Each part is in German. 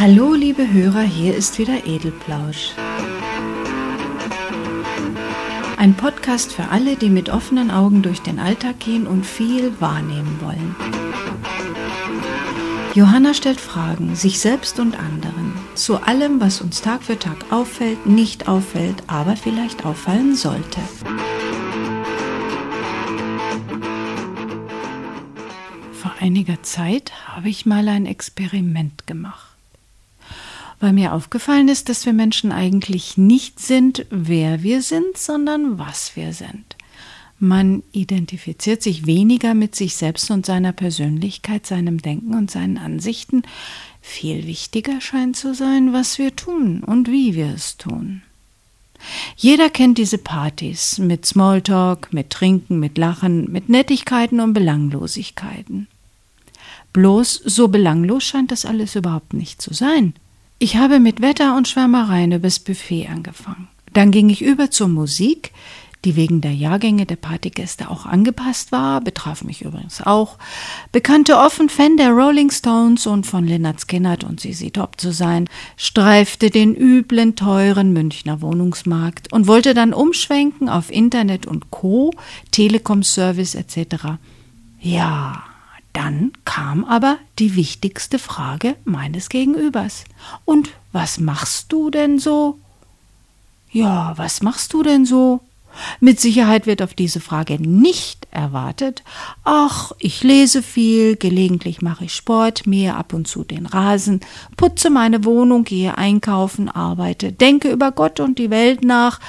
Hallo, liebe Hörer, hier ist wieder Edelplausch. Ein Podcast für alle, die mit offenen Augen durch den Alltag gehen und viel wahrnehmen wollen. Johanna stellt Fragen, sich selbst und anderen, zu allem, was uns Tag für Tag auffällt, nicht auffällt, aber vielleicht auffallen sollte. Vor einiger Zeit habe ich mal ein Experiment gemacht weil mir aufgefallen ist, dass wir Menschen eigentlich nicht sind, wer wir sind, sondern was wir sind. Man identifiziert sich weniger mit sich selbst und seiner Persönlichkeit, seinem Denken und seinen Ansichten. Viel wichtiger scheint zu sein, was wir tun und wie wir es tun. Jeder kennt diese Partys mit Smalltalk, mit Trinken, mit Lachen, mit Nettigkeiten und Belanglosigkeiten. Bloß so belanglos scheint das alles überhaupt nicht zu sein. Ich habe mit Wetter und Schwärmereien übers Buffet angefangen. Dann ging ich über zur Musik, die wegen der Jahrgänge der Partygäste auch angepasst war, betraf mich übrigens auch, bekannte offen Fan der Rolling Stones und von Leonard Skinnert und Sisi Top zu sein, streifte den üblen, teuren Münchner Wohnungsmarkt und wollte dann umschwenken auf Internet und Co., Telekom-Service etc. Ja, dann kam aber die wichtigste Frage meines Gegenübers. Und was machst du denn so? Ja, was machst du denn so? Mit Sicherheit wird auf diese Frage nicht erwartet. Ach, ich lese viel, gelegentlich mache ich Sport, mähe ab und zu den Rasen, putze meine Wohnung, gehe einkaufen, arbeite, denke über Gott und die Welt nach,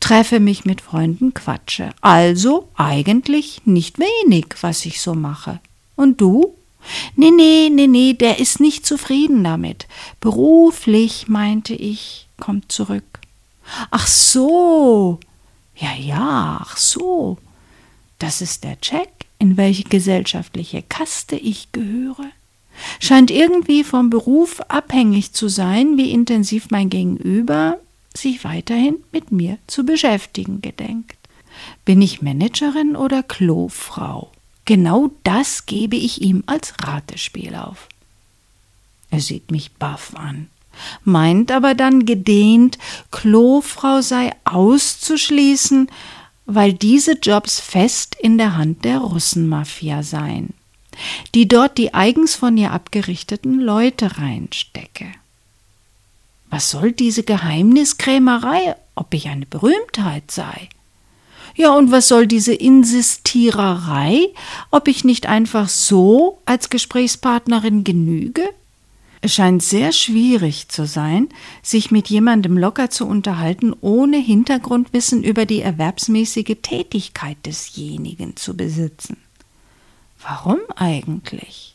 treffe mich mit Freunden, quatsche. Also eigentlich nicht wenig, was ich so mache. Und du? Nee, nee, nee, nee, der ist nicht zufrieden damit. Beruflich, meinte ich, kommt zurück. Ach so. Ja, ja, ach so. Das ist der Check, in welche gesellschaftliche Kaste ich gehöre. Scheint irgendwie vom Beruf abhängig zu sein, wie intensiv mein Gegenüber sich weiterhin mit mir zu beschäftigen gedenkt. Bin ich Managerin oder Klofrau? Genau das gebe ich ihm als Ratespiel auf. Er sieht mich baff an, meint aber dann gedehnt, Klofrau sei auszuschließen, weil diese Jobs fest in der Hand der Russenmafia seien, die dort die eigens von ihr abgerichteten Leute reinstecke. Was soll diese Geheimniskrämerei, ob ich eine Berühmtheit sei? Ja, und was soll diese Insistiererei, ob ich nicht einfach so als Gesprächspartnerin genüge? Es scheint sehr schwierig zu sein, sich mit jemandem locker zu unterhalten, ohne Hintergrundwissen über die erwerbsmäßige Tätigkeit desjenigen zu besitzen. Warum eigentlich?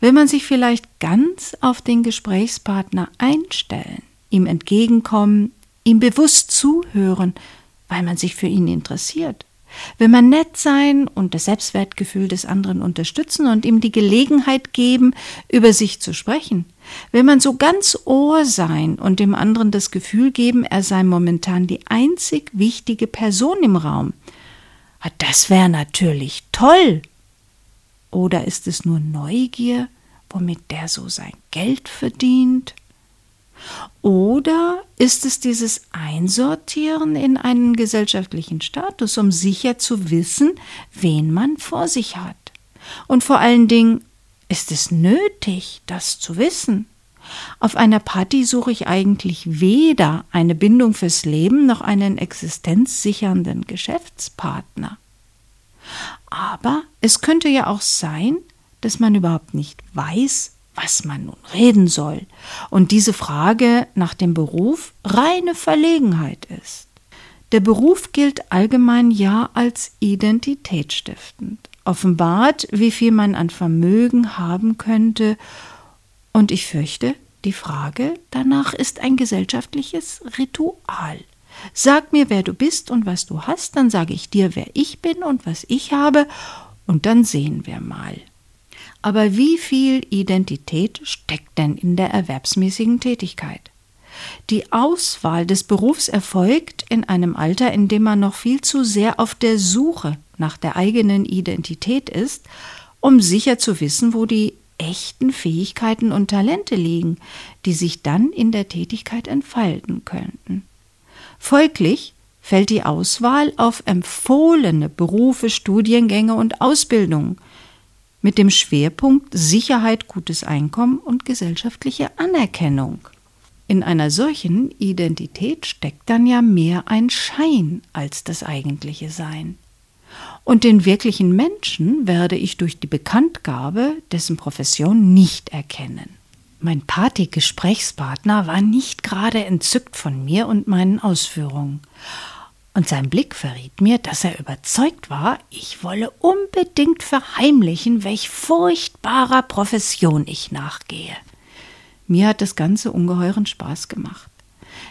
Will man sich vielleicht ganz auf den Gesprächspartner einstellen, ihm entgegenkommen, ihm bewusst zuhören, weil man sich für ihn interessiert. Will man nett sein und das Selbstwertgefühl des anderen unterstützen und ihm die Gelegenheit geben, über sich zu sprechen? Will man so ganz Ohr sein und dem anderen das Gefühl geben, er sei momentan die einzig wichtige Person im Raum? Ah, das wäre natürlich toll. Oder ist es nur Neugier, womit der so sein Geld verdient? Oder ist es dieses Einsortieren in einen gesellschaftlichen Status, um sicher zu wissen, wen man vor sich hat? Und vor allen Dingen, ist es nötig, das zu wissen? Auf einer Party suche ich eigentlich weder eine Bindung fürs Leben noch einen existenzsichernden Geschäftspartner. Aber es könnte ja auch sein, dass man überhaupt nicht weiß, was man nun reden soll, und diese Frage nach dem Beruf reine Verlegenheit ist. Der Beruf gilt allgemein ja als identitätsstiftend, offenbart, wie viel man an Vermögen haben könnte, und ich fürchte, die Frage danach ist ein gesellschaftliches Ritual. Sag mir, wer du bist und was du hast, dann sage ich dir, wer ich bin und was ich habe, und dann sehen wir mal. Aber wie viel Identität steckt denn in der erwerbsmäßigen Tätigkeit? Die Auswahl des Berufs erfolgt in einem Alter, in dem man noch viel zu sehr auf der Suche nach der eigenen Identität ist, um sicher zu wissen, wo die echten Fähigkeiten und Talente liegen, die sich dann in der Tätigkeit entfalten könnten. Folglich fällt die Auswahl auf empfohlene Berufe, Studiengänge und Ausbildungen mit dem Schwerpunkt Sicherheit, gutes Einkommen und gesellschaftliche Anerkennung. In einer solchen Identität steckt dann ja mehr ein Schein als das eigentliche Sein. Und den wirklichen Menschen werde ich durch die Bekanntgabe dessen Profession nicht erkennen. Mein Party-Gesprächspartner war nicht gerade entzückt von mir und meinen Ausführungen. Und sein Blick verriet mir, dass er überzeugt war, ich wolle unbedingt verheimlichen, welch furchtbarer Profession ich nachgehe. Mir hat das Ganze ungeheuren Spaß gemacht.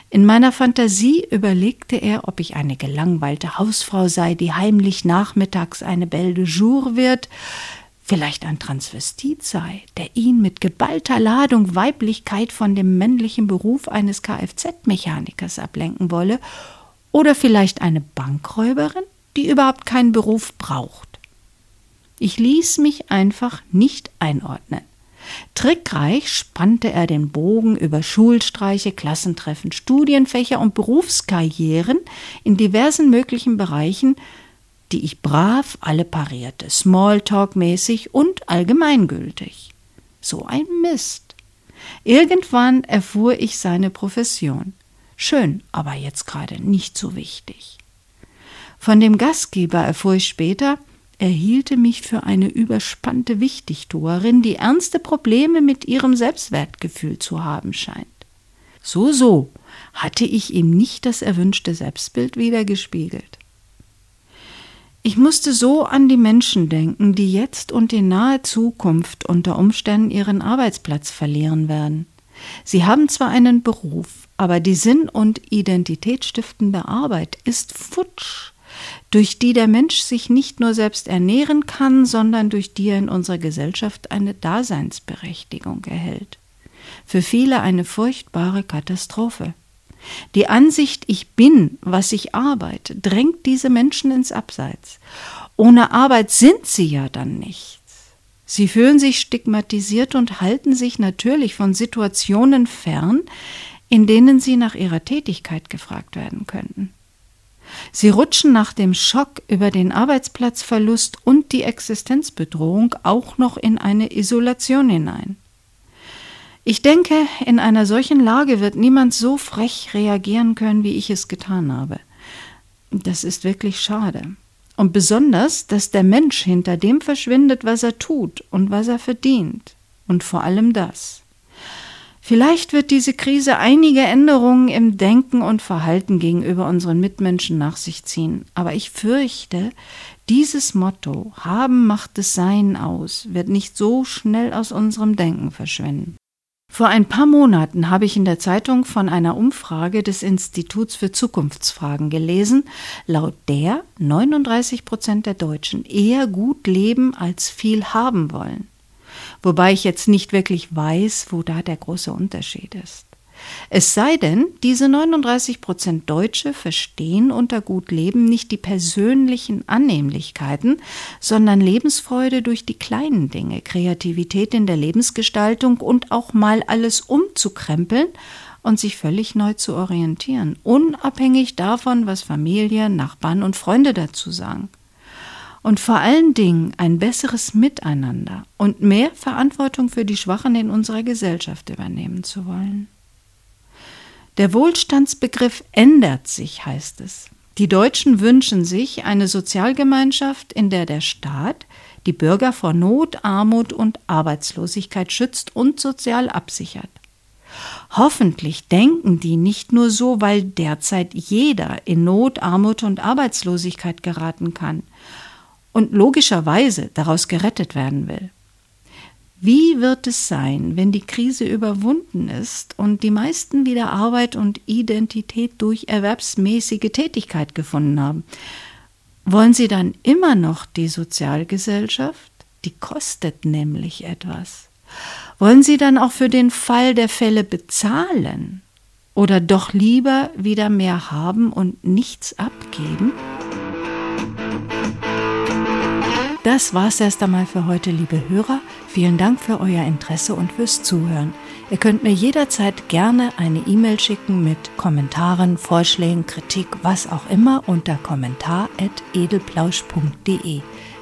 In meiner Fantasie überlegte er, ob ich eine gelangweilte Hausfrau sei, die heimlich nachmittags eine Belle de Jour wird, vielleicht ein Transvestit sei, der ihn mit geballter Ladung Weiblichkeit von dem männlichen Beruf eines Kfz-Mechanikers ablenken wolle, oder vielleicht eine Bankräuberin, die überhaupt keinen Beruf braucht. Ich ließ mich einfach nicht einordnen. Trickreich spannte er den Bogen über Schulstreiche, Klassentreffen, Studienfächer und Berufskarrieren in diversen möglichen Bereichen, die ich brav alle parierte, Smalltalk-mäßig und allgemeingültig. So ein Mist. Irgendwann erfuhr ich seine Profession. Schön, aber jetzt gerade nicht so wichtig. Von dem Gastgeber erfuhr ich später, er hielte mich für eine überspannte Wichtigtuerin, die ernste Probleme mit ihrem Selbstwertgefühl zu haben scheint. So, so hatte ich ihm nicht das erwünschte Selbstbild wiedergespiegelt. Ich musste so an die Menschen denken, die jetzt und in naher Zukunft unter Umständen ihren Arbeitsplatz verlieren werden. Sie haben zwar einen Beruf, aber die sinn- und identitätsstiftende Arbeit ist futsch durch die der Mensch sich nicht nur selbst ernähren kann, sondern durch die er in unserer Gesellschaft eine Daseinsberechtigung erhält. Für viele eine furchtbare Katastrophe. Die Ansicht, ich bin, was ich arbeite, drängt diese Menschen ins Abseits. Ohne Arbeit sind sie ja dann nichts. Sie fühlen sich stigmatisiert und halten sich natürlich von Situationen fern, in denen sie nach ihrer Tätigkeit gefragt werden könnten. Sie rutschen nach dem Schock über den Arbeitsplatzverlust und die Existenzbedrohung auch noch in eine Isolation hinein. Ich denke, in einer solchen Lage wird niemand so frech reagieren können, wie ich es getan habe. Das ist wirklich schade. Und besonders, dass der Mensch hinter dem verschwindet, was er tut und was er verdient. Und vor allem das. Vielleicht wird diese Krise einige Änderungen im Denken und Verhalten gegenüber unseren Mitmenschen nach sich ziehen. Aber ich fürchte, dieses Motto Haben macht es Sein aus wird nicht so schnell aus unserem Denken verschwinden. Vor ein paar Monaten habe ich in der Zeitung von einer Umfrage des Instituts für Zukunftsfragen gelesen, laut der 39 Prozent der Deutschen eher gut leben als viel haben wollen. Wobei ich jetzt nicht wirklich weiß, wo da der große Unterschied ist. Es sei denn, diese 39 Prozent Deutsche verstehen unter gut Leben nicht die persönlichen Annehmlichkeiten, sondern Lebensfreude durch die kleinen Dinge, Kreativität in der Lebensgestaltung und auch mal alles umzukrempeln und sich völlig neu zu orientieren, unabhängig davon, was Familie, Nachbarn und Freunde dazu sagen und vor allen Dingen ein besseres Miteinander und mehr Verantwortung für die Schwachen in unserer Gesellschaft übernehmen zu wollen. Der Wohlstandsbegriff ändert sich, heißt es. Die Deutschen wünschen sich eine Sozialgemeinschaft, in der der Staat die Bürger vor Not, Armut und Arbeitslosigkeit schützt und sozial absichert. Hoffentlich denken die nicht nur so, weil derzeit jeder in Not, Armut und Arbeitslosigkeit geraten kann, und logischerweise daraus gerettet werden will. Wie wird es sein, wenn die Krise überwunden ist und die meisten wieder Arbeit und Identität durch erwerbsmäßige Tätigkeit gefunden haben? Wollen sie dann immer noch die Sozialgesellschaft? Die kostet nämlich etwas. Wollen sie dann auch für den Fall der Fälle bezahlen? Oder doch lieber wieder mehr haben und nichts abgeben? Das war's erst einmal für heute, liebe Hörer. Vielen Dank für euer Interesse und fürs Zuhören. Ihr könnt mir jederzeit gerne eine E-Mail schicken mit Kommentaren, Vorschlägen, Kritik, was auch immer unter kommentar.edelplausch.de.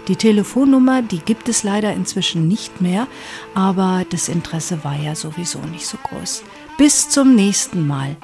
Die Telefonnummer, die gibt es leider inzwischen nicht mehr, aber das Interesse war ja sowieso nicht so groß. Bis zum nächsten Mal.